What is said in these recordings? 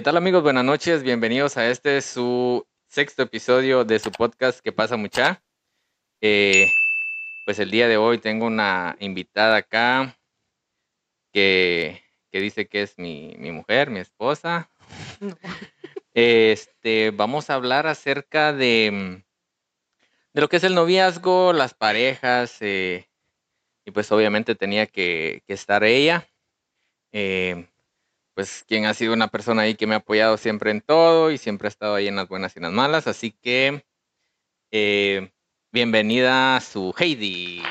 ¿Qué tal amigos? Buenas noches, bienvenidos a este su sexto episodio de su podcast que pasa mucha. Eh, pues el día de hoy tengo una invitada acá que, que dice que es mi, mi mujer, mi esposa. Este, vamos a hablar acerca de, de lo que es el noviazgo, las parejas, eh, y pues obviamente tenía que, que estar ella. Eh, pues quien ha sido una persona ahí que me ha apoyado siempre en todo y siempre ha estado ahí en las buenas y en las malas. Así que eh, bienvenida a su Heidi.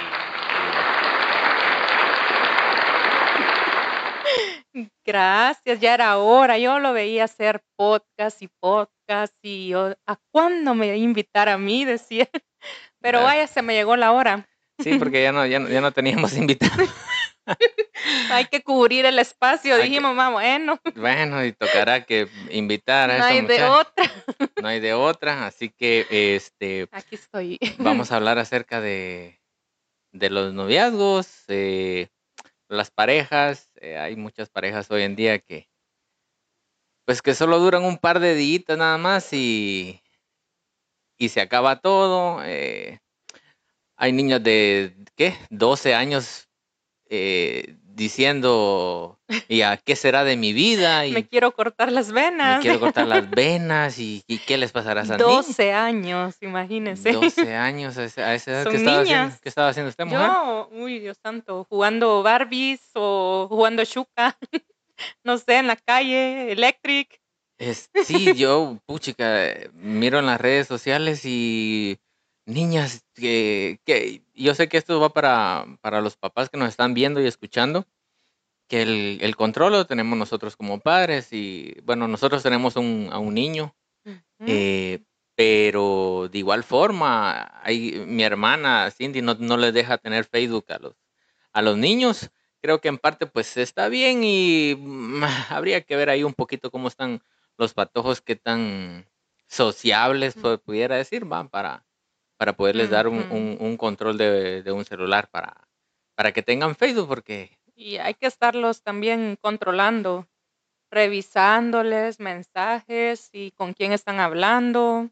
Gracias, ya era hora. Yo lo veía hacer podcast y podcast y yo, ¿a cuándo me invitar a mí? Decía. Pero vaya, se me llegó la hora. Sí, porque ya no, ya no, ya no teníamos invitados. Hay que cubrir el espacio. Hay que- Dijimos, mamá, bueno, Bueno, y tocará que invitar a no hay de otra. No hay de otra, así que este Aquí estoy. vamos a hablar acerca de, de los noviazgos, eh, las parejas. eh, hay muchas parejas hoy en día que, pues que solo duran un par de días nada más y, y se acaba todo. eh, hay niños de, ¿qué? 12 años eh, diciendo, ¿y a qué será de mi vida? Y Me quiero cortar las me venas. quiero cortar las venas y, y qué les pasará a niñas? 12 años, imagínense. 12 años a esa, edad. Son ¿Qué estaba, haciendo. ¿Qué estaba haciendo usted, mujer? Yo, uy, Dios santo, jugando Barbies o jugando Shuka, no sé, en la calle, Electric. Es- sí, yo, puchica, miro en las redes sociales y niñas que, que yo sé que esto va para, para los papás que nos están viendo y escuchando, que el, el control lo tenemos nosotros como padres y bueno, nosotros tenemos un, a un niño, eh, pero de igual forma, hay, mi hermana Cindy no, no les deja tener Facebook a los, a los niños. Creo que en parte pues está bien y mm, habría que ver ahí un poquito cómo están los patojos, qué tan sociables pudiera decir, va, para, para poderles dar un, un- un control de, de un celular para, para que tengan Facebook, porque Y hay que estarlos también controlando, revisándoles mensajes y con quién están hablando.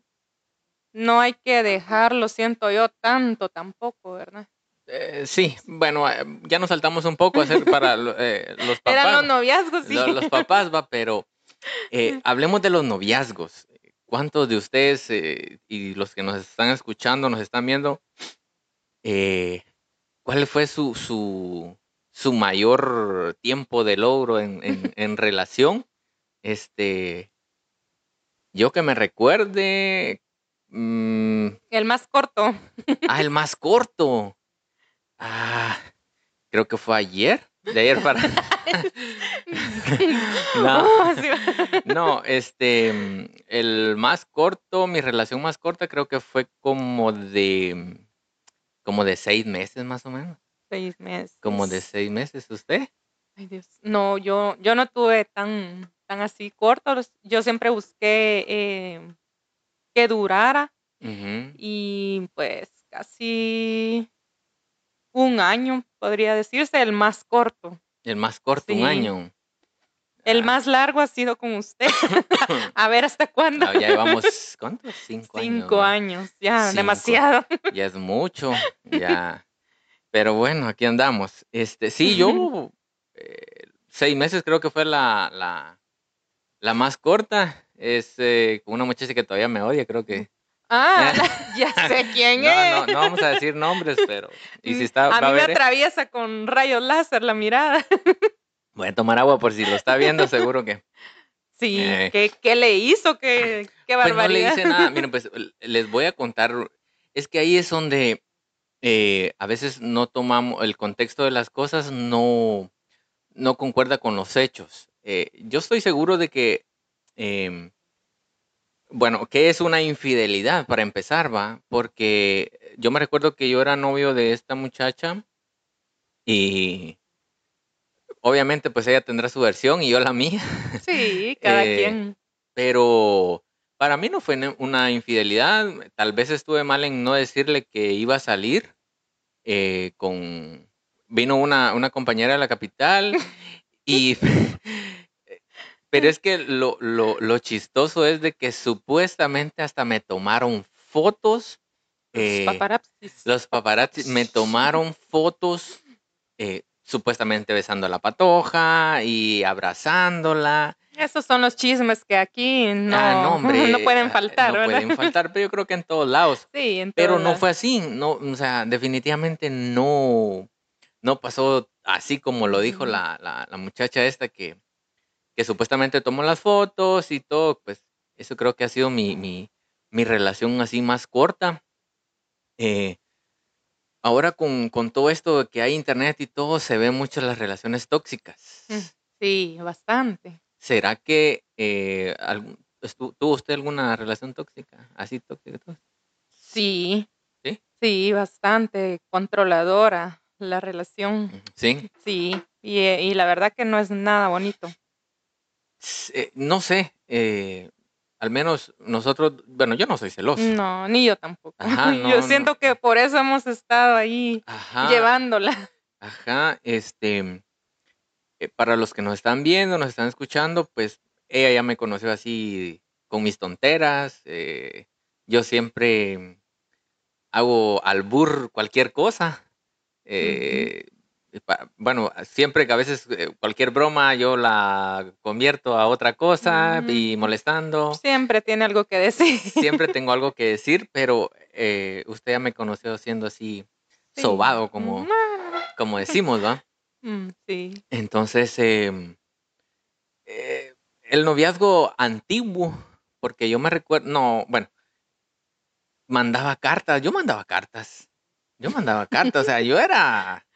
No hay que dejarlo, siento yo, tanto tampoco, ¿verdad? eh, sí, bueno, eh, ya nos saltamos un poco a hacer para eh, los papás. Eran los noviazgos, sí. lo- los papás, va, pero hablemos de los noviazgos. ¿Cuántos de ustedes eh, y los que nos están escuchando, nos están viendo, eh, cuál fue su, su, su mayor tiempo de logro en, en- en relación? Este, yo que me recuerde, mm, El más corto. ah, el más corto. Ah, creo que fue ayer, de ayer para... No. No, este, el más corto, mi relación más corta creo que fue como de, como de seis meses más o menos, Seis meses. como de seis meses, ¿usted? Ay, Dios. No, yo, yo no tuve tan, tan así cortos. Yo siempre busqué eh, que durara y pues casi un año, podría decirse, el más corto. El más corto, un año. El Ah, más largo ha sido con usted. A ver hasta cuándo. ah, ya llevamos, ¿cuántos? Cinco, Cinco años. años, ya, Cinco. demasiado. Ya es mucho, ya. Pero bueno, aquí andamos. Este, sí, yo, eh, seis meses creo que fue la, la, la más corta. Es eh, con una muchacha que todavía me odia, creo que. Ah, ya sé quién No, es. no, no vamos a decir nombres, pero. Y si Mm, está. a va mí me ver, eh, atraviesa con rayos láser la mirada. Voy a tomar agua por si lo está viendo, seguro que. Sí, Eh. ¿qué, qué le hizo? ¿Qué, qué Pues no le barbaridad? hice nada. Miren, pues les voy a contar. Es que ahí es donde eh, a veces no tomamos el contexto de las cosas, no, no concuerda con los hechos. Eh, yo estoy seguro de que, em, bueno, ¿qué es una infidelidad para empezar, va? Porque yo me recuerdo que yo era novio de esta muchacha y obviamente pues ella tendrá su versión y yo la mía. Sí, cada Eh, quien. Pero para mí no fue una infidelidad. Tal vez estuve mal en no decirle que iba a salir eh, con... Vino una, una compañera de la capital y Pero es que lo, lo, lo chistoso es de que supuestamente hasta me tomaron fotos. Los eh, paparazzis. los paparazzi me tomaron fotos eh, supuestamente besando a la patoja y abrazándola. Esos son los chismes que aquí no, Ah, no, hombre, no pueden ah, faltar, no ¿verdad? pueden faltar, pero yo creo que en todos lados. Sí, en Pero no fue así, no, o sea, definitivamente no, no pasó así como lo dijo la, la muchacha esta que, que supuestamente tomó las fotos y todo, pues eso creo que ha sido mi, mi, mi relación así más corta. Eh, ahora con, con todo esto de que hay internet y todo, se ven mucho las relaciones tóxicas. Mm. Sí, bastante. ¿Será que eh, algún- tuvo usted alguna relación tóxica? Así tóxica. Sí. ¿Sí? Sí, bastante controladora la relación. Sí. Sí, y, y la verdad que no es nada bonito. Eh, no sé, eh, al menos nosotros, bueno, yo no soy celoso. No, ni yo tampoco. Ajá, no, yo no. siento que por eso hemos estado ahí Ajá, llevándola. ajá, este, eh, para los que nos están viendo, nos están escuchando, pues ella ya me conoció así con mis tonteras. eh, yo siempre hago albur cualquier cosa. eh, bueno, siempre que a veces eh, cualquier broma yo la convierto a otra cosa y Ujú. molestando. Siempre tiene algo que decir. Siempre tengo algo que decir, pero eh, usted ya me conoció siendo así Sí. sobado, como, Mm, como decimos, ¿va? mm, sí. Entonces, em, eh, el noviazgo antiguo, porque yo me recuerdo, no, bueno, mandaba cartas, yo mandaba cartas, yo mandaba cartas, o sea, yo era...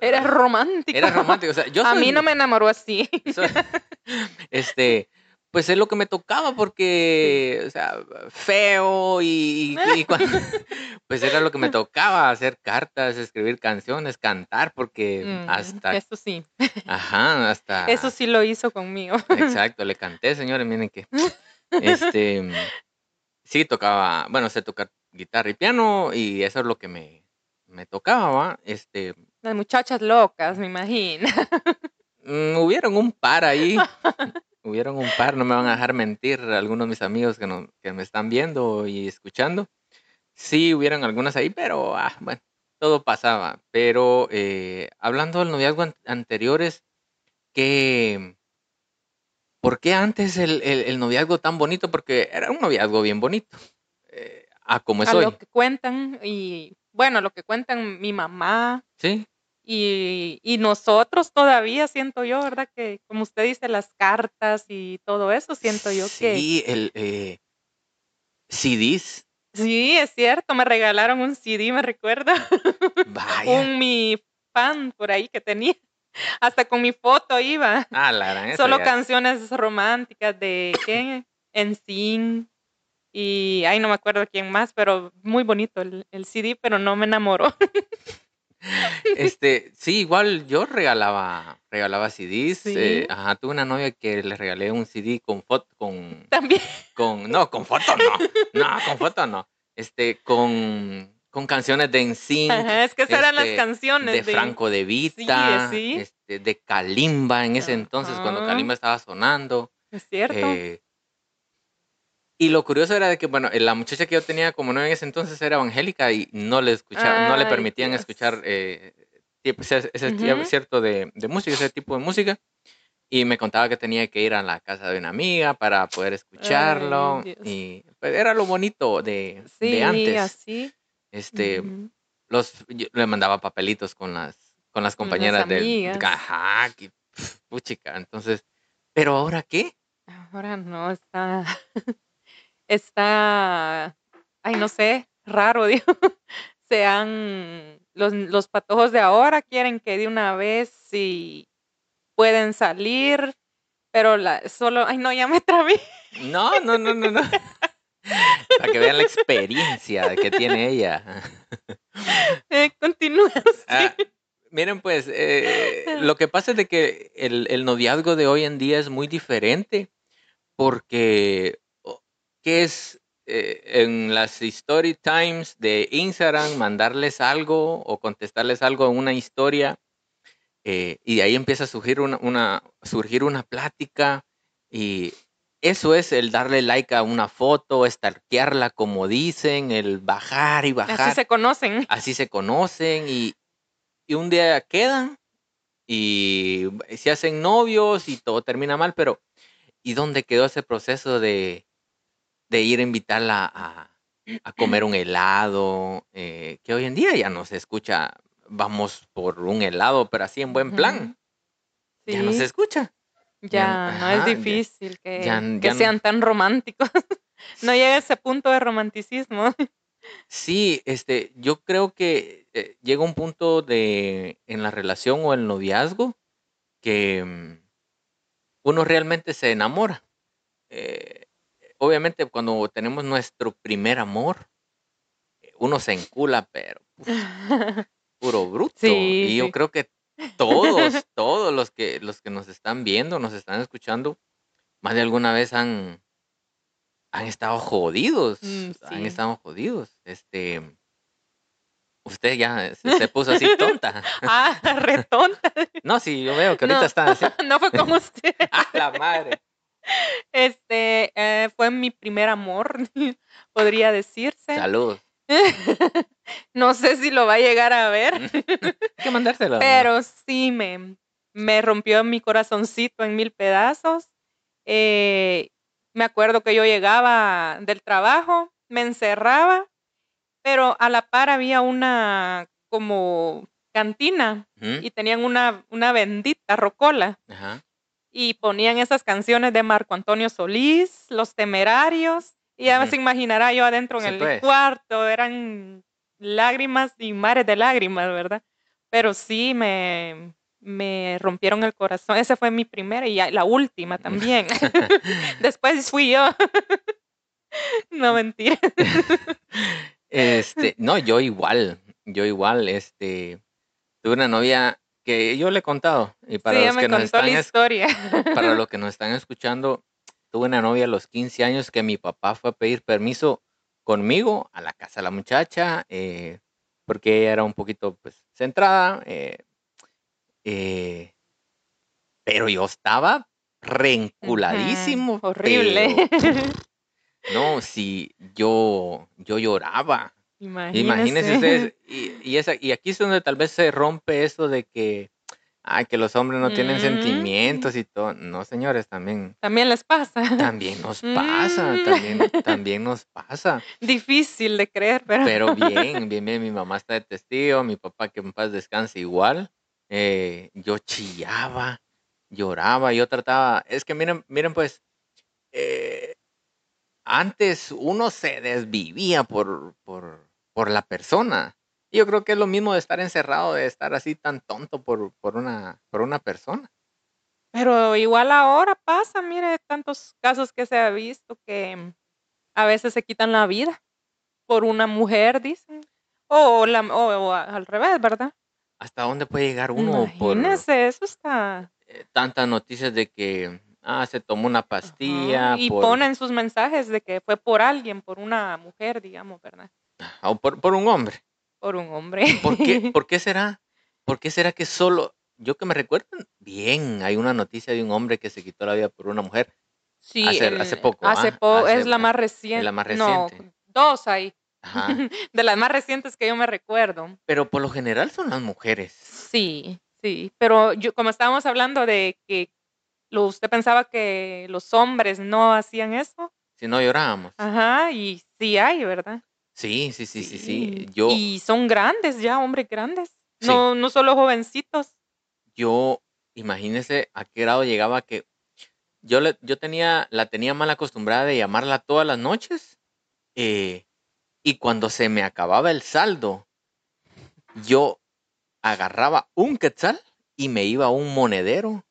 Era romántico. Era romántico, o sea, yo A soy- mí no me enamoró así. soy- este, pues es lo que me tocaba porque, o sea, feo y, y- y cuando- pues era lo que me tocaba, hacer cartas, escribir canciones, cantar, porque Mm, hasta, Eso sí. ajá, hasta... Eso sí lo hizo conmigo. Exacto, le canté, señores, miren que, este, sí tocaba, bueno, sé tocar guitarra y piano y eso es lo que me, me tocaba, ¿va? Este, Las muchachas locas, me imagino. mm, hubieron un par ahí, hubieron un par, no me van a dejar mentir algunos de mis amigos que, no, que me están viendo y escuchando. Sí, hubieron algunas ahí, pero, ah, bueno, todo pasaba. Pero eh, hablando del noviazgo an- anteriores, que... ¿Por qué antes el, el- el noviazgo tan bonito? Porque era un noviazgo bien bonito. eh, a como es a hoy. lo que cuentan y bueno, lo que cuentan mi mamá Sí, y, y nosotros todavía siento yo, ¿verdad? Que como usted dice, las cartas y todo eso, siento yo que Sí, el eh, CDs. sí, es cierto, me regalaron un CD, me recuerda, Vaya. un mi fan por ahí que tenía, hasta con mi foto iba, Ah, la gran, solo ya canciones románticas de ¿qué? En y ay, no me acuerdo quién más, pero muy bonito el, el CD, pero no me enamoró. Este, sí, igual yo regalaba, regalaba CDs. Sí. eh, ajá, tuve una novia que le regalé un CD con foto, con, También. con, no, con foto no, no, con foto no. Este, con, con canciones de Ajá, es que esas eran las este, canciones de Franco de Vita, sí. este, de Kalimba en ese entonces, cuando Ajá. Kalimba estaba sonando. Es cierto. eh, y lo curioso era de que, bueno, la muchacha que yo tenía como novia en ese entonces era evangélica y no le escuchaba, no le Ay, permitían Dios. escuchar eh, ese, ese Ujú. cierto de, de música, ese tipo de música. Y me contaba que tenía que ir a la casa de una amiga para poder escucharlo. Dios. y pues, era lo bonito de, sí, de antes. así. Este, Ujú. los, yo le mandaba papelitos con las, con las compañeras amigas. Ajá, que, pf, puchica. Entonces, ¿pero ahora qué? Ahora no, está. está. Ay, no sé, raro, digo. Se han. Los, los patojos de ahora quieren que de una vez si pueden salir, pero la, solo. Ay, no, ya me trabé. No, no, no, no, no. Para que vean la experiencia que tiene ella. Eh, continúa. Ah, miren, pues, eh, lo que pasa es de que el, el noviazgo de hoy en día es muy diferente porque, ¿qué es eh, en las story times de Instagram mandarles algo o contestarles algo en una historia? eh, y de ahí empieza a surgir una, una, surgir una plática Y eso es el darle like a una foto, estarquearla como dicen, el bajar y bajar. Así se conocen. Así se conocen y, y un día quedan y se hacen novios y todo termina mal, pero ¿y dónde quedó ese proceso de, de ir a invitarla a, a comer un helado? eh, que hoy en día ya no se escucha, vamos por un helado, pero así en buen plan. Ya no se escucha. ya no ajá, es difícil que, ya- que ya no- sean tan románticos. No llega a ese punto de romanticismo. Sí, este, yo creo que eh, llega un punto de en la relación o el noviazgo que mm, uno realmente se enamora. Eh, obviamente cuando tenemos nuestro primer amor, eh, uno se encula, pero uf, puro bruto. Sí, y yo sí. creo que todos, todos los que los que nos están viendo, nos están escuchando, más de alguna vez han han estado jodidos, Mm, han estado jodidos. Este, usted ya se, se puso así tonta. Ah, re tonta. No, sí, yo veo que ahorita No. está así. No fue como usted. ¡Ah, la madre! Este eh, fue mi primer amor, podría decirse. Salud. No sé si lo va a llegar a ver, Hay que mandárselo. pero sí me, me rompió mi corazoncito en mil pedazos. Eh, me acuerdo que yo llegaba del trabajo, me encerraba, pero a la par había una como cantina y tenían una, una bendita rocola Ajá. Y ponían esas canciones de Marco Antonio Solís, Los Temerarios, y ya Ujú. se imaginará yo adentro en Sí, el pues. cuarto, eran lágrimas y mares de lágrimas, ¿verdad? Pero sí me, me rompieron el corazón. Esa fue mi primera y la última también. Después fui yo. no mentira. Este, no, yo igual, yo igual, este, tuve una novia que yo le he contado y para sí, los que nos están la historia. para los que nos están escuchando, tuve una novia a los 15 años que mi papá fue a pedir permiso conmigo a la casa de la muchacha, eh, porque ella era un poquito pues centrada, eh, eh, pero yo estaba reenculadísimo. Ujú, Horrible. pero, no, sí, yo, yo lloraba. Imagínense Imagínese. ustedes, y, y, esa, y aquí es donde tal vez se rompe eso de que, ay, que los hombres no tienen Mm. sentimientos y todo. No, señores, también, También les pasa. también nos pasa, Mm. también, también nos pasa. Difícil de creer, pero. Pero bien, bien, bien, mi mamá está de testigo, mi papá que en paz descanse igual. eh, yo chillaba, lloraba, yo trataba, es que miren, miren pues, eh, antes uno se desvivía por, por, por la persona. Y yo creo que es lo mismo de estar encerrado, de estar así tan tonto por, por, una, por una persona. Pero igual ahora pasa, mire, tantos casos que se ha visto que a veces se quitan la vida por una mujer, dicen. O, la, o, al revés, ¿verdad? ¿Hasta dónde puede llegar uno por Imagínese, eso está. eh, tantas noticias de que ah, se tomó una ajá, pastilla? Y por, ponen sus mensajes de que fue por alguien, por una mujer, digamos, ¿verdad? O por, por un hombre. Por un hombre. ¿Por qué, ¿Por qué será? ¿Por qué será que solo, yo que me recuerdo, bien, hay una noticia de un hombre que se quitó la vida por una mujer, Sí, hace- el- hace poco, Hace ¿ah? poco, es la más reciente. la más No, reciente. dos hay. Ajá. De las más recientes que yo me recuerdo. pero por lo general son las mujeres. Sí, sí, pero yo como estábamos hablando de que lo, usted pensaba que los hombres no hacían eso, Si no llorábamos. ajá, y sí hay, ¿verdad? Sí, sí, sí, sí, sí. Yo, Y son grandes ya, hombres grandes, Sí. no, no solo jovencitos. yo, imagínese a qué grado llegaba que yo, le, yo tenía, la tenía mal acostumbrada de llamarla todas las noches. eh, y cuando se me acababa el saldo, yo agarraba un quetzal y me iba a un monedero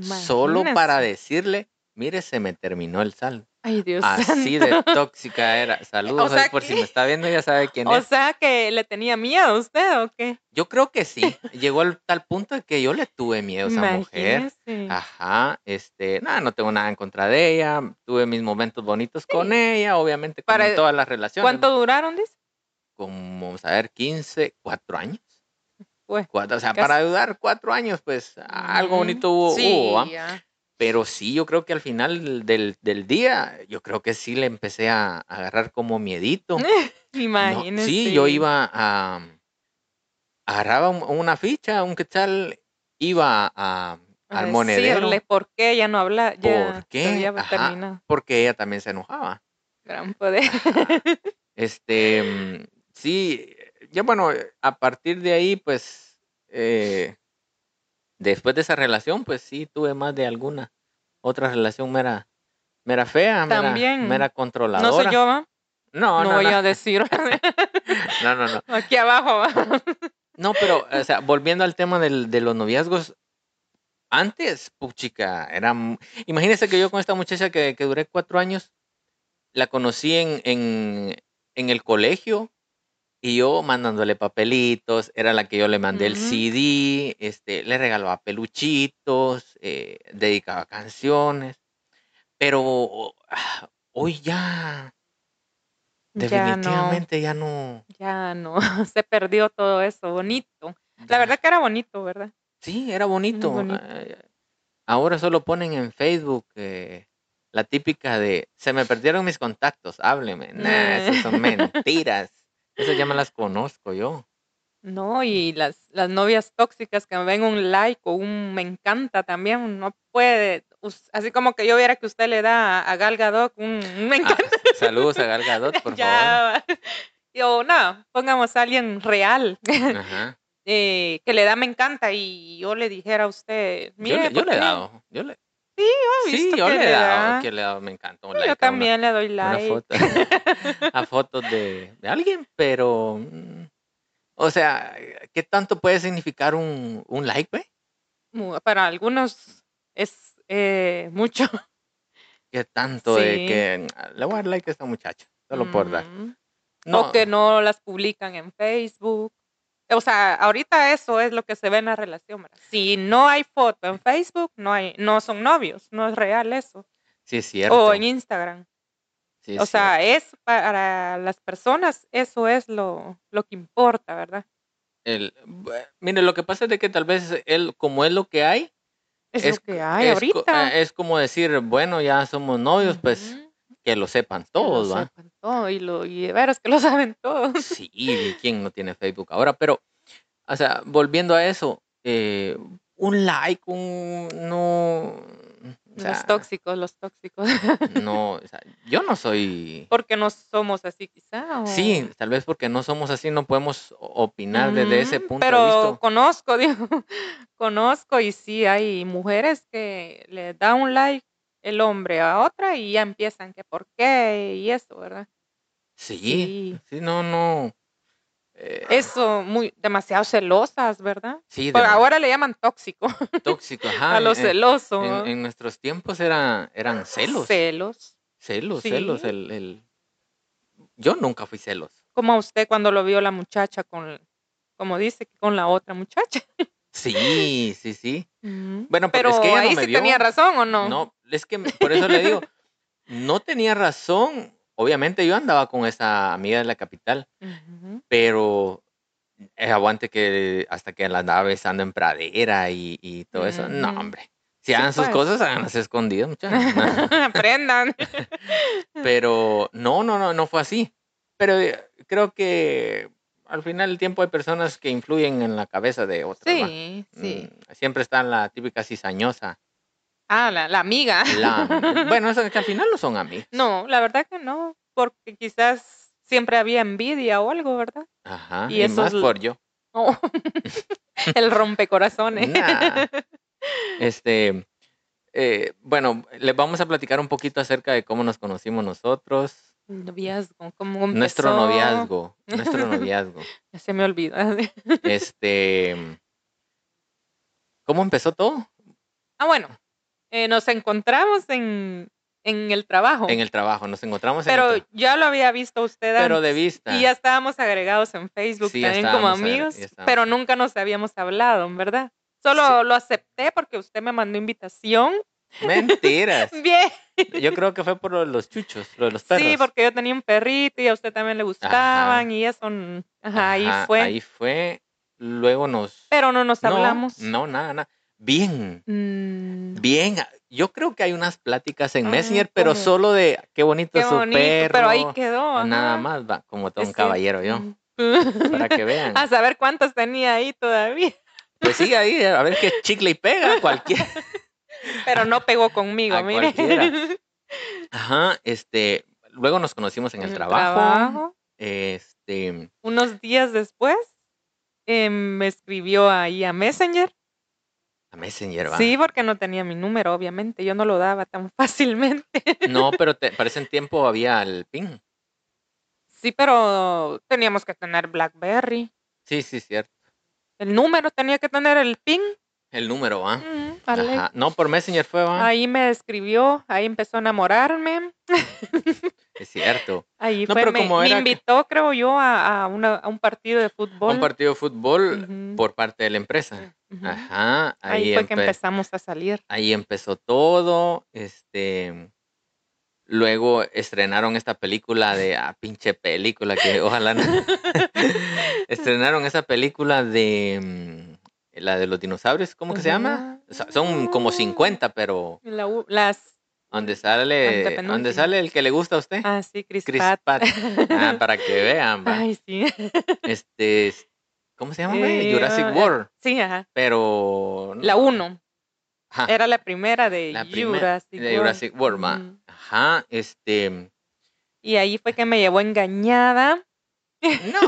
solo para decirle, mire, se me terminó el saldo. Ay, Dios Así santo. de tóxica era. Saludos sea ahí por si me está viendo, ya sabe quién O es. sea que le tenía miedo a usted, ¿o qué? Yo creo que sí. Llegó al tal punto de que yo le tuve miedo a esa mujer. Imagínese. Ajá, este, nada, no tengo nada en contra de ella. Tuve mis momentos bonitos con ella, obviamente, como Para- en todas las relaciones. ¿Cuánto duraron, dice? Como, vamos a ver, 15, 4 años. Pues, Cuatro, o sea, casi. para ayudar, cuatro años, pues algo bonito hubo. Sí, hubo, ya. Pero sí, yo creo que al final del, del día, yo creo que sí le empecé a, agarrar como miedito. Imagínese. sí, yo iba a... Agarraba una ficha, un quetzal, iba a, al monedero. Decirle por qué ya no habla. Ya, ¿Por qué? porque ella también se enojaba. Gran poder. Este, mm, sí, ya bueno, a partir de ahí, pues, eh, después de esa relación, pues sí, tuve más de alguna otra relación mera, mera fea, También. mera, controladora. No sé yo, ¿va? No, no, no voy a decir. no, no, no. Aquí abajo. ¿va? No, pero, o sea, volviendo al tema del, de los noviazgos, antes, puchica, era... Imagínese que yo con esta muchacha que, que duré cuatro años, la conocí en, en, en el colegio y yo mandándole papelitos, era la que yo le mandé el CD, este, le regalaba peluchitos, eh, dedicaba canciones, pero ah, hoy ya, definitivamente ya no. Ya no, se perdió todo eso, bonito. La verdad que era bonito, ¿verdad? Sí, era bonito. Ahora solo ponen en Facebook eh, la típica de, se me perdieron mis contactos, hábleme. Nah, esas son mentiras. Esas ya me las conozco yo. No, y las, las novias tóxicas que me ven un like o un me encanta también, no puede, así como que yo viera que usted le da a Gal Gadot un, me ah, encanta. saludos a Gal Gadot, por favor. Yo, no, pongamos a alguien real. Eh, que le da me encanta y yo le dijera a usted, mire, yo, le, he dado, yo le, Sí, yo he visto sí, yo que le he dado, que le he dado, me encanta. Un yo también le doy like. Foto, a fotos de, de, alguien, pero, mm, o sea, ¿qué tanto puede significar un, un like, güey? Para algunos es eh, mucho. ¿Qué tanto de que le voy a dar like a esta muchacha? Solo por dar. No. O que no las publican en Facebook. O sea, ahorita eso es lo que se ve en la relación. ¿verdad? Si no hay foto en Facebook, no hay, no son novios, no es real eso. Sí, es cierto. O en Instagram. Sí, o sea, es para las personas, eso es lo, lo que importa, ¿verdad? El, mire, lo que pasa es de que tal vez él, como es lo que hay, es, lo que hay ahorita. Es como decir, bueno, ya somos novios, pues que lo sepan todos, ¿va? Sepan todo y, lo, y de veras que lo saben todos. Sí, ¿quién no tiene Facebook ahora? Pero, o sea, volviendo a eso, eh, un like, un no. los tóxicos, los tóxicos. No, o sea, yo no soy. Porque no somos así, quizá. Sí, tal vez porque no somos así, no podemos opinar desde ese punto pero de vista. Pero conozco, digo, conozco y sí hay mujeres que le da un like el hombre a otra y ya empiezan que por qué y eso, ¿verdad? Sí, sí, no, no. Eh, eso, muy, demasiado celosas, ¿verdad? Sí, ahora le llaman tóxico. Tóxico, ajá. a lo celoso. En, nuestros tiempos era, eran celos. Celos. Celos, celos. El, el... Yo nunca fui celos. Como usted cuando lo vio la muchacha con, como dice, con la otra muchacha. Sí, sí, sí. Bueno, pero, es que ahí sí tenía razón o no. No, es que por eso le digo, no tenía razón. Obviamente yo andaba con esa amiga de la capital, pero es aguante que hasta que la andaba besando en pradera y, todo eso. No, hombre. Si hagan sus pues. cosas, háganlas escondidas, muchachos. Aprendan. pero no, no, no, no fue así. Pero eh, creo que al final el tiempo hay personas que influyen en la cabeza de otras. Sí, sí. Mm, siempre está la típica cizañosa. Ah, la, la amiga. bueno, eso que al final no son amigos. No, la verdad que no, porque quizás siempre había envidia o algo, ¿verdad? Ajá, y, eso más por yo. Oh, el rompecorazones. Este, eh, bueno, les vamos a platicar un poquito acerca de cómo nos conocimos nosotros, Noviazgo, ¿cómo empezó? Nuestro noviazgo, nuestro noviazgo. se me olvida. este, ¿cómo empezó todo? Ah, bueno, eh, nos encontramos en, en el trabajo. En el trabajo, nos encontramos Pero en el ya lo había visto usted Pero de vista. Y ya estábamos agregados en Facebook también como amigos, pero nunca nos habíamos hablado, ¿verdad? Solo lo acepté porque usted me mandó invitación Mentiras. Bien. Yo creo que fue por los chuchos, lo de los perros. Sí, porque yo tenía un perrito y a usted también le gustaban y eso. Ajá, ahí fue. Ahí fue. Luego nos. Pero no nos hablamos. No, nada, nada. Bien, Mm, bien. Yo creo que hay unas pláticas en Ah, Messenger, pero ¿cómo? solo de qué bonito qué es su bonito, perro. pero ahí quedó. Nada ajá. más, va, como todo Es un caballero que- yo, Mm. para que vean. A saber cuántos tenía ahí todavía. Pues sí, ahí, a ver qué chicle y pega, cualquiera. Pero no pegó conmigo, A mire. cualquiera. Ajá, este, luego nos conocimos en el En trabajo. Este, Unos días después eh, me escribió ahí a Messenger. A Messenger, va. Sí, porque no tenía mi número, obviamente. Yo no lo daba tan fácilmente. No, pero te, para ese tiempo había el pin. Sí, pero teníamos que tener BlackBerry. Sí, sí, cierto. El número tenía que tener el PIN. El número, va. Mm, vale. Ajá. No, por Messenger fue, va. Ahí me escribió, ahí empezó a enamorarme. Es cierto. Ahí No, fue, pero me, como me era invitó, creo yo, a, a una- a un partido de fútbol. Un partido de fútbol por parte de la empresa. Ujú. Ajá. Ahí, Ahí, fue que empe- empezamos a salir. ahí empezó todo. Este. Luego estrenaron esta película de. Ah, pinche película que ojalá no. estrenaron esa película de. mm, La de los dinosaurios, ¿cómo que se llama? Son como 50, pero. La u- las, Donde sale. Antepenúltima. Sale el que le gusta a usted. ah, sí, Chris, Chris Pratt. Pratt. Ah, para que vean, va. Ay, sí. Este. ¿Cómo se llama? Eh, Jurassic ah, World. Sí, ajá. Pero. La 1. Ajá. Era la primera de La primer- Jurassic de World. Jurassic World. Ujú. Ajá, este. Y ahí fue que me llevó engañada. No,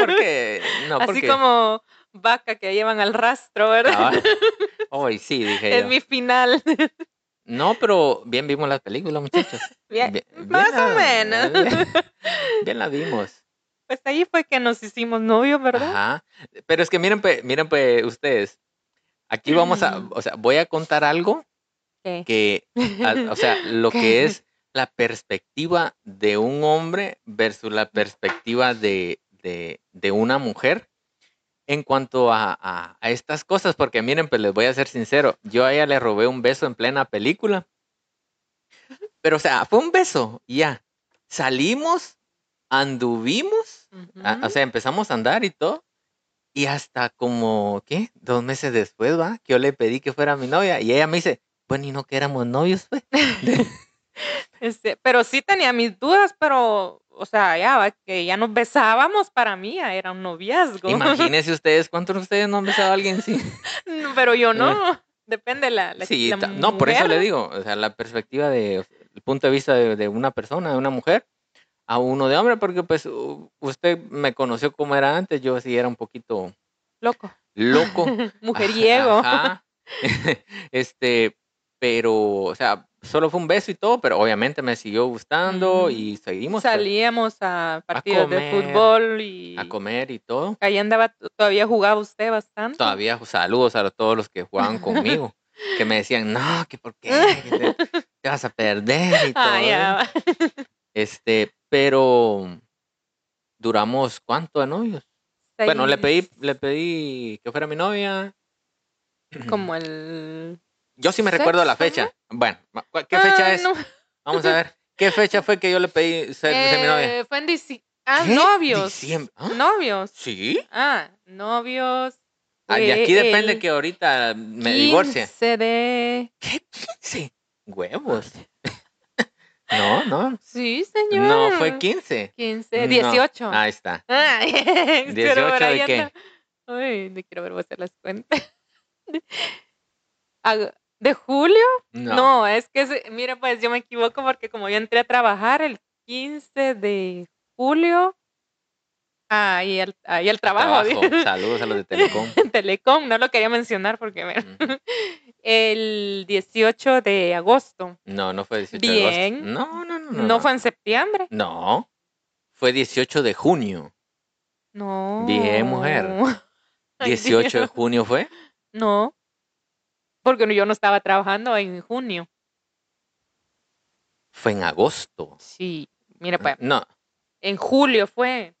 porque. No, Así porque. como vaca que llevan al rastro, ¿verdad? Ah, Hoy sí, dije es yo. mi final. No, pero bien vimos las películas, muchachos. Bien, Bien- bien más o la- menos. Bien, bien la vimos. Pues ahí fue que nos hicimos novios, ¿verdad? Ajá. Pero es que miren, pues, miren, pues, ustedes. Aquí vamos a. Mm. O sea, voy a contar algo ¿Qué? que. a- o sea, lo ¿Qué? que es la perspectiva de un hombre versus la perspectiva de, de, de una mujer en cuanto a, a- a estas cosas, porque miren, pues les voy a ser sincero, yo a ella le robé un beso en plena película, pero o sea, fue un beso, ya, salimos, anduvimos, a- o sea, empezamos a andar y todo, y hasta como, ¿qué? Dos meses después, va, que yo le pedí que fuera mi novia, y ella me dice, bueno, y no que éramos novios, pues. Este, pero sí tenía mis dudas, pero, o sea, ya va, que ya nos besábamos, para mí ya era un noviazgo. Imagínense ustedes, ¿cuántos de ustedes no han besado a alguien así? No, pero yo no. Depende la, la, Sí, la no, por eso le digo, o sea, la perspectiva de, el punto de vista de, de una persona, de una mujer, a uno de hombre, porque pues usted me conoció como era antes, yo sí era un poquito Loco. loco. Mujeriego. Ajá. Este, pero, o sea, solo fue un beso y todo, pero obviamente me siguió gustando Ujú. y seguimos pues, Salíamos a partidos de comer, fútbol y a comer y todo. ahí andaba, todavía jugaba usted bastante. Todavía saludos a todos los que jugaban conmigo, que me decían, no, que por qué, que te, te vas a perder y todo. Ah, ya. Eso". Este, pero duramos cuánto de novios. Bueno, le pedí, le pedí que fuera mi novia. Como el. Yo sí me recuerdo la fecha. Bueno, ma- ¿cuál- ¿qué fecha Ah, es? no. Vamos a ver. ¿Qué fecha fue que yo le pedí ser, mi novia? Eh, fue en Ah, ¿Qué? novios. Diciembre. ¿Ah? Novios. ¿Sí? Ah, novios. Ah, fue aquí depende que ahorita me divorcie. 15 de. ¿Qué 15? Huevos. No, no. Sí, señor. No, fue 15. 15, No. 18. Ahí está. Ay, pero 18 por ahí de qué? Ay, no quiero ver vos hacer las cuentas. ¿De julio? No. No, es que, mira, pues yo me equivoco porque como yo entré a trabajar el 15 de julio, ahí el, ahí el trabajo, Trabajo. Saludos a los de Telecom. Telecom, no lo quería mencionar porque Ujú. el 18 de agosto, No, no fue 18 de Bien. agosto. No, no, no. no, No, no. fue en septiembre, No. Fue 18 de junio. no. Bien, mujer. Ay, 18 de junio fue. No, porque yo no estaba trabajando en junio. Fue en agosto. Sí, mira, pues, No, en julio fue.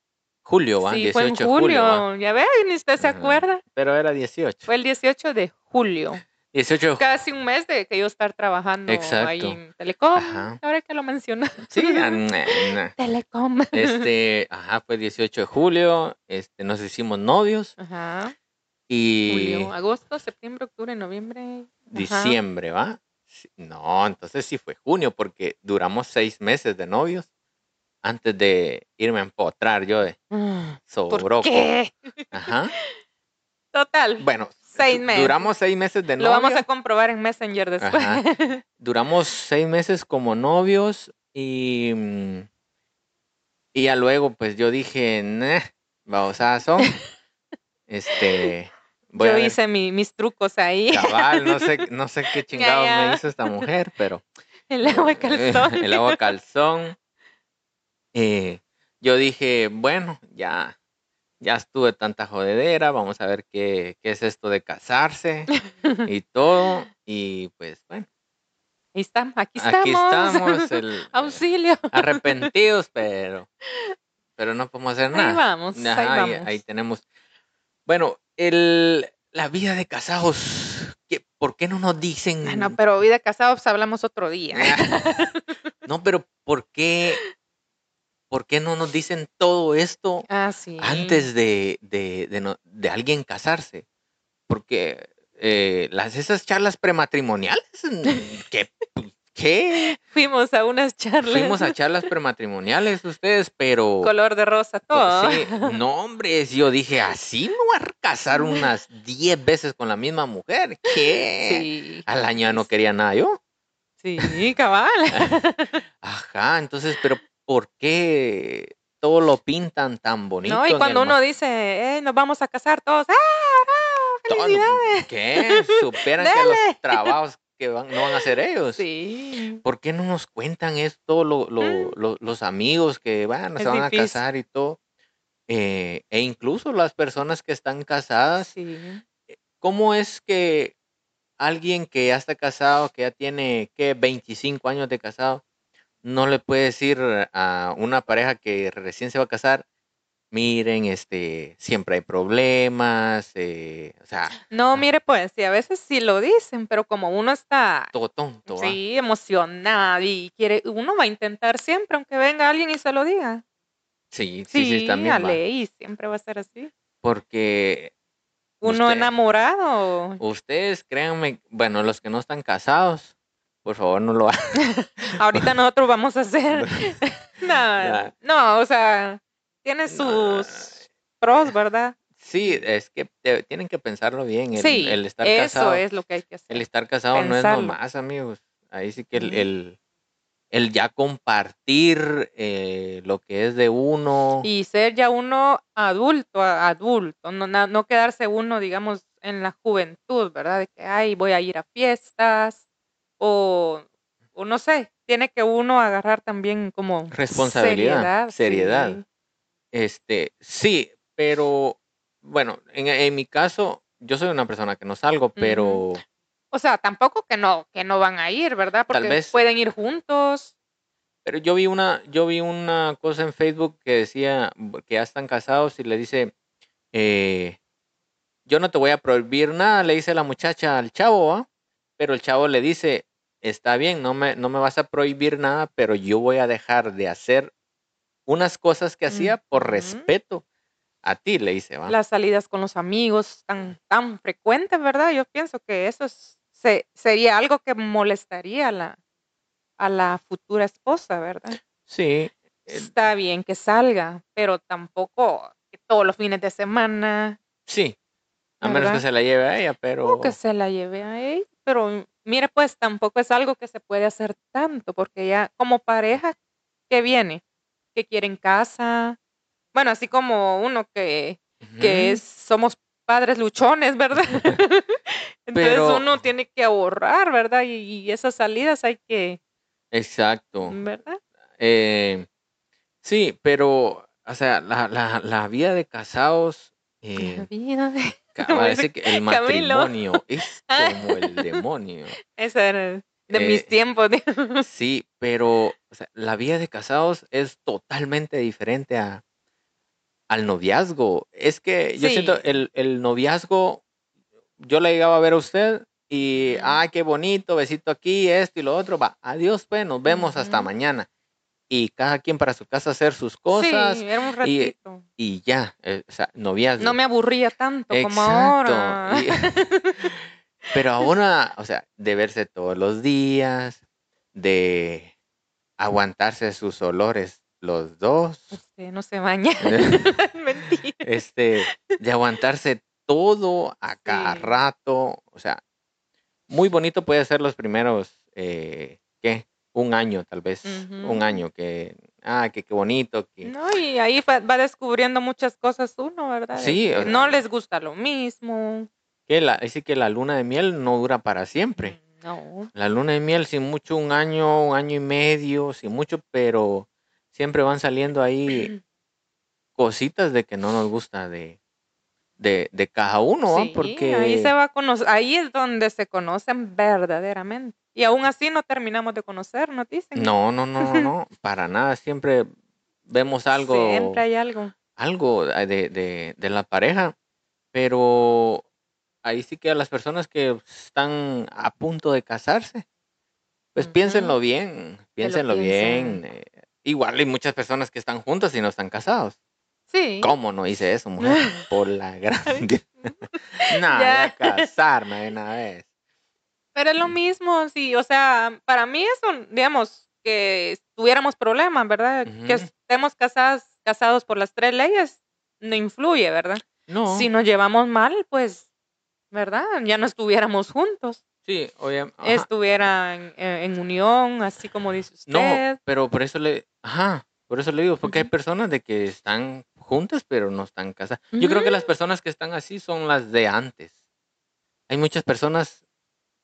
Julio, ¿va? Sí, 18 fue en julio. ¿va? ya ve, ni usted se Ajá. acuerda. Pero era 18. Fue el 18 de julio. 18 de Casi un mes de que yo estar trabajando ahí en Telecom. Ajá. Ahora que lo mencionas. Sí, ah. Telecom. Este, ajá, fue 18 de julio. Este, nos hicimos novios. Ajá. Y Julio, agosto, septiembre, octubre, noviembre. Ajá. diciembre, ¿va? No, entonces sí fue junio, porque duramos seis meses de novios antes de irme a empotrar yo de Mm, ¿Por sobroco. qué? Ajá. Total. Bueno, Seis meses. duramos seis meses de Lo vamos a novios. comprobar en Messenger después. Ajá. Duramos seis meses como novios y, y ya luego pues yo dije, nah, babosazo, este, voy Yo hice mi- mis trucos ahí. cabal, no sé, no sé qué chingados me hizo esta mujer, pero El agua calzón. el agua calzón. Eh, yo dije, bueno, ya, ya estuve tanta jodedera, vamos a ver qué, qué es esto de casarse y todo. Y pues bueno, Ahí está, aquí estamos. aquí estamos, el- Auxilio. arrepentidos, pero, pero no podemos hacer Ahí nada. vamos, ahí Ajá, y vamos. ahí tenemos. Bueno, el, la vida de casados, ¿qué- ¿por qué no nos dicen? Ah, no, pero vida casados hablamos otro día. no, pero ¿por qué, por qué no nos dicen todo esto Ah, sí. antes de, de, de no- de alguien casarse? Porque eh, las, esas charlas prematrimoniales, mm, ¿qué? ¿Qué? Fuimos a unas charlas. Fuimos a charlas prematrimoniales ustedes, pero... Color de rosa, todo. Sí, no, hombre, yo dije, así me voy a casar unas 10 veces con la misma mujer. ¿Qué? Sí. Al año no quería nada yo. Sí, cabal. Ajá, entonces, pero ¿por qué todo lo pintan tan bonito? No, y cuando uno dice, eh, nos vamos a casar todos, ¡ah, ¡Felicidades! ¿Qué? Superan que los trabajos que van, no van a hacer ellos. Sí. ¿Por qué no nos cuentan esto lo- lo- Mm. lo- los amigos que van, se van difícil. a casar y todo? Eh, e incluso las personas que están casadas Sí. ¿Cómo es que alguien que ya está casado, que ya tiene, ¿qué? 25 años de casado, no le puede decir a una pareja que recién se va a casar, miren, este, siempre hay problemas, eh, o sea, No, mire, pues, sí, a veces sí lo dicen, pero como uno está, todo tonto, sí, emocionado y quiere, uno va a intentar siempre, aunque venga alguien y se lo diga. Sí, sí, sí, Sí, también ley, siempre va a ser así. Porque Uno usted- enamorado. ustedes, créanme, bueno, los que no están casados, por favor no lo hagan. Ahorita nosotros vamos a hacer. no, no, o sea, tiene No, sus pros, ¿verdad? Sí, es que te- tienen que pensarlo bien, el, sí, el estar eso casado. es lo que hay que hacer. El estar casado no es nomás, amigos. Ahí sí que el, el, el ya compartir eh, lo que es de uno. Y ser ya uno adulto, adulto, no, no quedarse uno, digamos, en la juventud, ¿verdad? De que, ay, voy a ir a fiestas, o, o no sé, tiene que uno agarrar también como Responsabilidad, seriedad. seriedad. sí. Este, sí, pero bueno, en, en mi caso, yo soy una persona que no salgo, pero O sea, tampoco que no, que no van a ir, ¿verdad? Tal Porque vez- pueden ir juntos. Pero yo vi una, yo vi una cosa en Facebook que decía que ya están casados y le dice, eh, yo no te voy a prohibir nada, le dice la muchacha al chavo, ¿va? Pero el chavo le dice, está bien, no me, no me vas a prohibir nada, pero yo voy a dejar de hacer unas cosas que hacía por respeto a ti, le dice, ¿va? Las salidas con los amigos tan, tan frecuentes, ¿verdad? Yo pienso que eso es- se, sería algo que molestaría a la, a la futura esposa, ¿verdad? Sí, Está bien que salga, pero tampoco que todos los fines de semana, sí, a menos que se la lleve a ella, pero o que se la lleve a él. Pero mire, pues tampoco es algo que se puede hacer tanto, porque ya como pareja que viene, que quieren casa, bueno, así como uno que, que es, somos padres luchones, ¿verdad? Entonces Pero- uno tiene que ahorrar, ¿verdad? Y, y esas salidas hay que, Exacto. ¿verdad? Eh, sí, pero, o sea, la, la, la vida de casados, La eh, vida de- parece que el Camilo. matrimonio es como el demonio. Era de Eh, mis tiempos. Sí, pero o sea, la vida de casados es totalmente diferente a, al noviazgo. Es que yo siento el, el noviazgo, yo le llegaba a ver a usted y, ay, qué bonito, besito aquí, esto y lo otro, va, adiós, pues, nos vemos hasta mañana. Y cada quien para su casa hacer sus cosas Sí, era un y, ratito. y ya, eh, o sea, noviazgo. No me aburría tanto como ahora. y- pero ahora, o sea, de verse todos los días, de aguantarse sus olores los dos, Usted no se baña. Mentira. este, de aguantarse todo a cada Sí. rato, o sea, muy bonito puede ser los primeros, eh, ¿qué? Un año tal vez, un año que, ah, que qué bonito, que No, y ahí va, va descubriendo muchas cosas uno, ¿verdad? Sí, que sea, no les gusta lo mismo. que la, así que la luna de miel no dura para siempre. Mm, No. La luna de miel, sin mucho, un año, un año y medio, sin mucho, pero siempre van saliendo ahí cositas de que no nos gusta de, de, de cada uno, ¿va? Sí, ahí se Porque va a conocer, ahí es donde se conocen verdaderamente. Y aún así no terminamos de conocernos, dicen. no, no, no, no, no, para nada, siempre vemos Siempre algo, hay algo. algo de, de, de la pareja, pero ahí sí que a las personas que están a punto de casarse, pues Ujú. piénsenlo bien, piénsenlo bien. eh, igual hay muchas personas que están juntas y no están casados. Sí. ¿Cómo no hice eso, mujer? Por la grande. Nada, Ya. a casarme de una vez. Pero es lo mismo, sí, o sea, para mí eso, digamos, que tuviéramos problemas, ¿verdad? Que estemos casadas, casados por las tres leyes, no influye, ¿verdad? No, Si nos llevamos mal, pues, ¿verdad? Ya no estuviéramos juntos, sí, oye, ajá, estuvieran en, en unión, así como dice no, usted. pero por eso le, ajá, por eso le digo, porque hay personas de que están juntas pero no están casadas. Yo creo que las personas que están así son las de antes. Hay muchas personas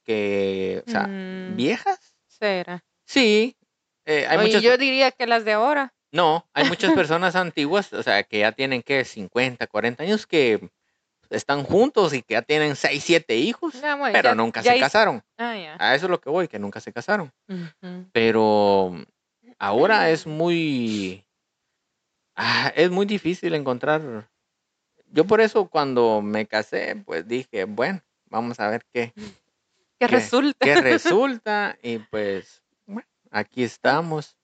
que, o sea, Mm, viejas, será. sí, eh, hay Oye, muchas, yo diría que las de ahora. no, hay muchas personas antiguas, o sea, que ya tienen que 50, 40 años que están juntos y que ya tienen 6, 7 hijos, bueno, pero ya, nunca ya se casaron. Ah. A eso es lo que voy, que nunca se casaron. Pero ahora es muy, ah, es muy difícil encontrar. Yo por eso cuando me casé, pues dije, bueno, vamos a ver qué, Que qué, resulta. qué resulta. Y pues, bueno, aquí estamos,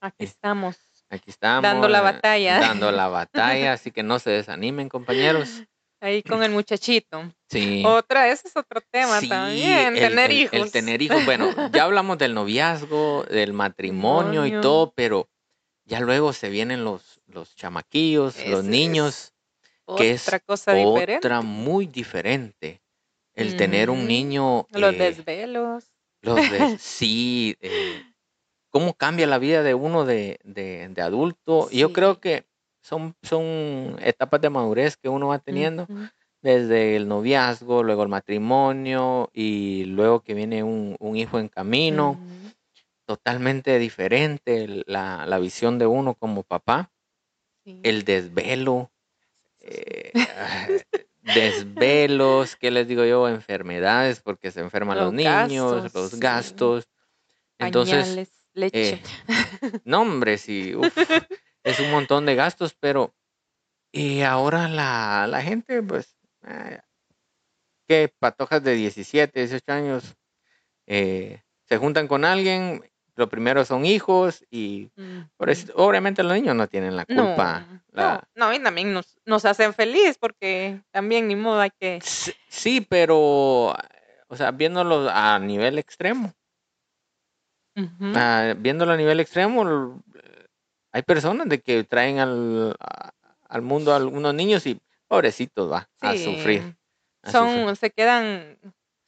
Aquí y estamos, aquí estamos, dando la eh, batalla. dando la batalla, así que no se desanimen, compañeros. Ahí con el muchachito. Sí. Otra, ese es otro tema Sí, también, el, tener el- hijos. el tener hijos. Bueno, ya hablamos del noviazgo, del matrimonio y Matrimonio. todo, pero ya luego se vienen los, los chamaquillos, los niños, que es Otra cosa diferente. otra muy diferente. El tener un niño, Los eh, desvelos. los de, sí, eh, cómo cambia la vida de uno de, de, de adulto. Yo creo que son, son etapas de madurez que uno va teniendo desde el noviazgo, luego el matrimonio y luego que viene un, un hijo en camino. Totalmente diferente la, la visión de uno como papá, Sí. el desvelo, eh, ah, desvelos, ¿qué les digo yo? Enfermedades, porque se enferman los, Los niños, gastos, los gastos. Entonces, Pañales, leche. eh, no, hombre, sí, uf, es un montón de gastos, pero y ahora la, la gente, pues, eh, que patojas de 17, 18 años eh, se juntan con alguien, lo primero son hijos y por eso- obviamente los niños no tienen la No, culpa. la- no, no, y también nos, nos hacen feliz porque también ni modo hay que... Sí, sí, pero, o sea, viéndolo a nivel extremo, ah, viéndolo a nivel extremo, hay personas de que traen al, a- al mundo a algunos niños y pobrecitos va a sufrir. Sí. a sufrir. Son, se quedan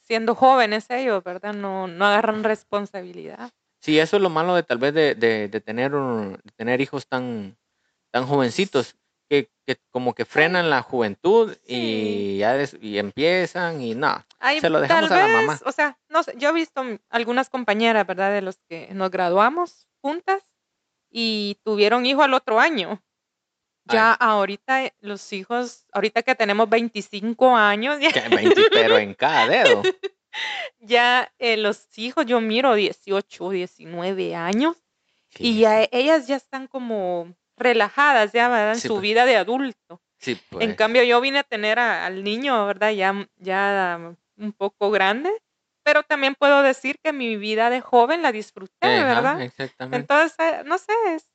siendo jóvenes ellos, ¿verdad? No, no agarran responsabilidad. Sí, eso es lo malo de tal vez de, de- de tener, un- de tener hijos tan, tan jovencitos, que, que como que frenan la juventud Sí. y ya des- y empiezan y no, Ay, se lo dejamos tal a la vez, mamá. o sea, no sé, yo he visto algunas compañeras, ¿verdad? De los que nos graduamos juntas y tuvieron hijo al otro año. Ya ahorita eh, los hijos, ahorita que tenemos 25 años, ya, Que 20 pero en cada dedo. ya, eh, los hijos, yo miro 18, 19 años y ya ellas ya están como relajadas, ya, ¿verdad? En Sí, su pues. vida de adulto. sí, En pues. cambio, yo vine a tener a- al niño, ¿verdad? Ya, ya un poco grande pero también puedo decir que mi vida de joven la disfruté, Ajá, ¿verdad? exactamente. Entonces, no sé, es-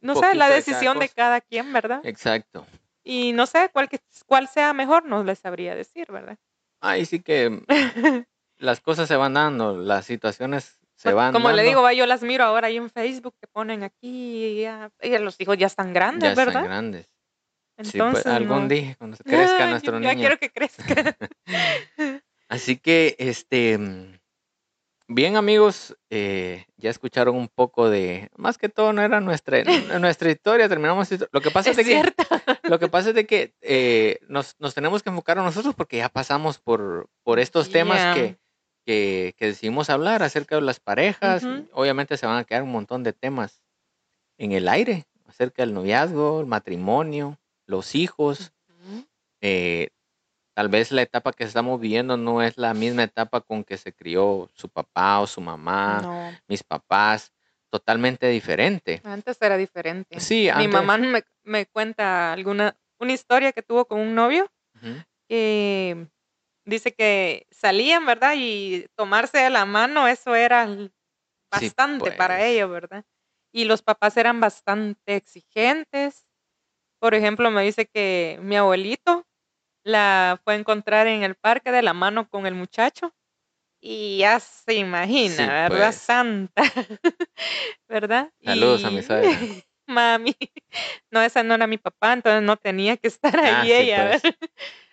no sé, la de cada decisión de cada quien, ¿verdad? Exacto. Y no sé cuál, que- cuál sea mejor, no les sabría decir, ¿verdad? Ahí sí que las cosas se van dando, las situaciones se van como le digo, va, yo las miro ahora ahí en Facebook que ponen aquí, y ya, y los hijos ya están ya grandes, están ¿verdad? grandes. Sí, pues, Entonces, algún no. día, cuando crezca Ay, nuestro yo ya niño. quiero que crezca. Así que, este, mm, bien amigos, eh, ya escucharon un poco de, más que todo no era nuestra, nuestra historia, terminamos, lo que pasa es, de que, lo que pasa es de que eh, nos, nos tenemos que enfocar a nosotros porque ya pasamos por, por estos temas que, que, que decidimos hablar acerca de las parejas, obviamente se van a quedar un montón de temas en el aire, acerca del noviazgo, el matrimonio, los hijos, eh, tal vez la etapa que estamos viviendo no es la misma etapa con que se crió su papá o su mamá, No, mis papás, totalmente diferente. antes era diferente. Sí, Mi antes. mamá me, me cuenta alguna una historia que tuvo con un novio Ujú, que dice que salían, ¿verdad? Y tomarse de la mano, eso era Sí, bastante para pues. ellos, ¿verdad? Y los papás eran bastante exigentes. Por ejemplo, me dice que mi abuelito la fue a encontrar en el parque de la mano con el muchacho y ya se imagina, Sí, ¿verdad? pues. Santa, ¿verdad? Saludos a Y mi suegra. mami, no, esa no era mi papá, entonces no tenía que estar Ah, ahí sí, ella. pues.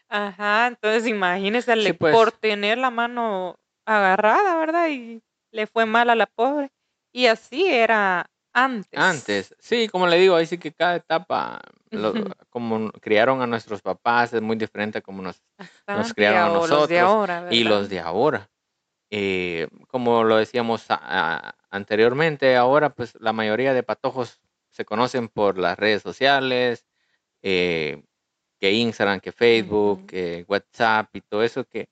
Ajá, entonces imagínese, Sí, le- pues. por tener la mano agarrada, ¿verdad? Y le fue mal a la pobre. Y así era antes. Antes, sí, como le digo, ahí sí que cada etapa, lo- como criaron a nuestros papás, es muy diferente a como nos Bastante, criaron a o los de nosotros ahora, y los de ahora. Eh, como lo decíamos a- a- anteriormente, ahora pues la mayoría de patojos se conocen por las redes sociales, eh, que Instagram, que Facebook, que WhatsApp y todo eso, que,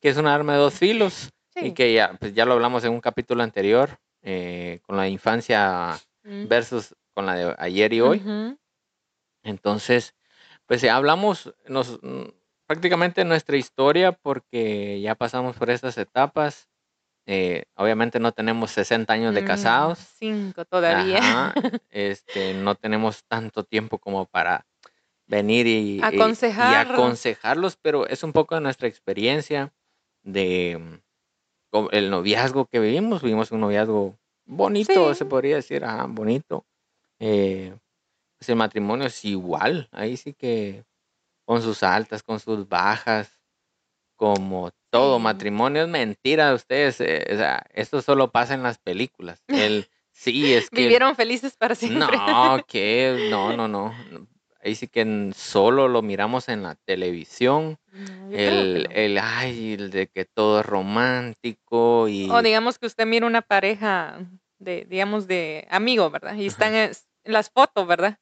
que es un arma de dos filos y que ya, pues ya lo hablamos en un capítulo anterior, eh, con la infancia Mm. versus con la de ayer y hoy. Entonces, pues ya hablamos nos, mm, prácticamente nuestra historia porque ya pasamos por estas etapas. Eh, obviamente no tenemos 60 años de Mm, casados. Cinco todavía. Ajá, este, no tenemos tanto tiempo como para venir y, y- y Aconsejar. aconsejarlos, pero es un poco de nuestra experiencia de el noviazgo que vivimos. Vivimos un noviazgo bonito, Sí. se podría decir, ajá, bonito. Eh, pues el matrimonio es igual, ahí sí que con sus altas, con sus bajas, como todo matrimonio es mentira de ustedes, eh, o sea, esto solo pasa en las películas. El sí es que Vivieron felices para siempre. no, que no, no, no. Ahí sí que solo lo miramos en la televisión. No, El, no. el, ay, el de que todo es romántico y O digamos que usted mira una pareja de, digamos, de amigos, ¿verdad? Y están es- en las fotos, ¿verdad?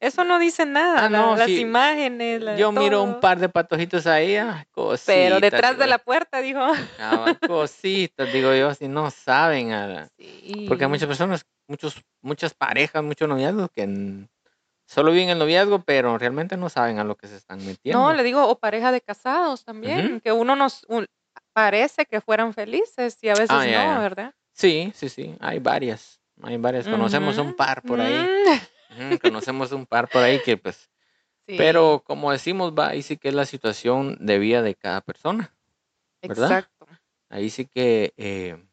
Eso no dice nada, Ah, la- no, las sí. imágenes, la- Yo miro un par de patojitos ahí, ah, Pero cositas, detrás de la puerta, dijo. ah, cositas, digo yo, si no saben, ah, porque hay Sí. muchas personas, muchos, muchas parejas, muchos noviazgos que solo viven el noviazgo, pero realmente no saben a lo que se están No, metiendo. le digo, o pareja de casados también, que uno nos un- parece que fueran felices y a veces Ah, no. ¿verdad? Sí, sí, sí, hay varias, hay varias, conocemos un par por ahí, Mm. conocemos un par por ahí que pues, Sí, pero como decimos, va, ahí sí que es la situación de vida de cada persona, ¿verdad? exacto. Ahí sí que eh,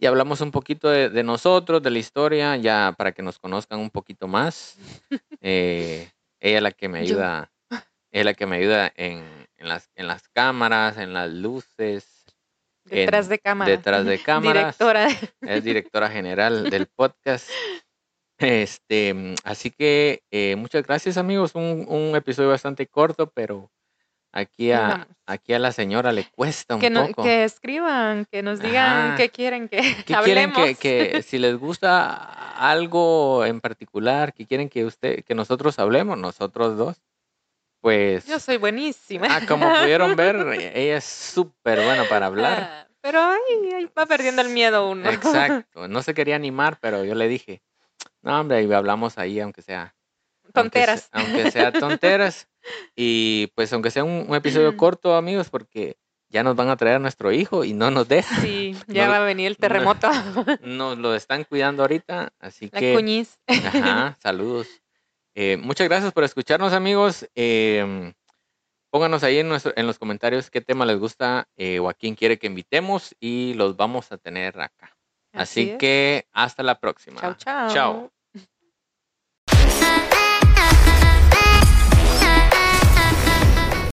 ya hablamos un poquito de, de nosotros, de la historia, ya para que nos conozcan un poquito más. Eh, ella es la que me Yo. ayuda, es la que me ayuda en, en las, en las cámaras, en las luces, Detrás en- de cámara. detrás de cámaras. Directora. es directora general del podcast. Este, así que eh, muchas gracias amigos, un, un episodio bastante corto, pero aquí a, Vamos. aquí a la señora le cuesta un Que, no- poco. que escriban, que nos digan Ajá. qué quieren que ¿Qué quieren hablemos. que, que si les gusta algo en particular, que quieren que usted, que nosotros hablemos, nosotros dos? Pues, Yo soy buenísima. ah, como pudieron ver, ella es súper buena para hablar. Ah, Pero ahí, ahí va perdiendo el miedo uno. Exacto, no se quería animar, pero yo le dije, no, hombre, ahí hablamos ahí, aunque sea. Tonteras. Aunque sea, tonteras. Y pues aunque sea un, un episodio corto, amigos, porque ya nos van a traer a nuestro hijo y no nos dejan. Sí, ya va a venir el terremoto. Nos lo están cuidando ahorita, así La que cuñiz. ajá, saludos. Eh, muchas gracias por escucharnos, amigos. Em, pónganos ahí en, nuestro- en los comentarios qué tema les gusta eh, o a quién quiere que invitemos y los vamos a tener acá. Así, es. que hasta la próxima. Chao, chao. Chao.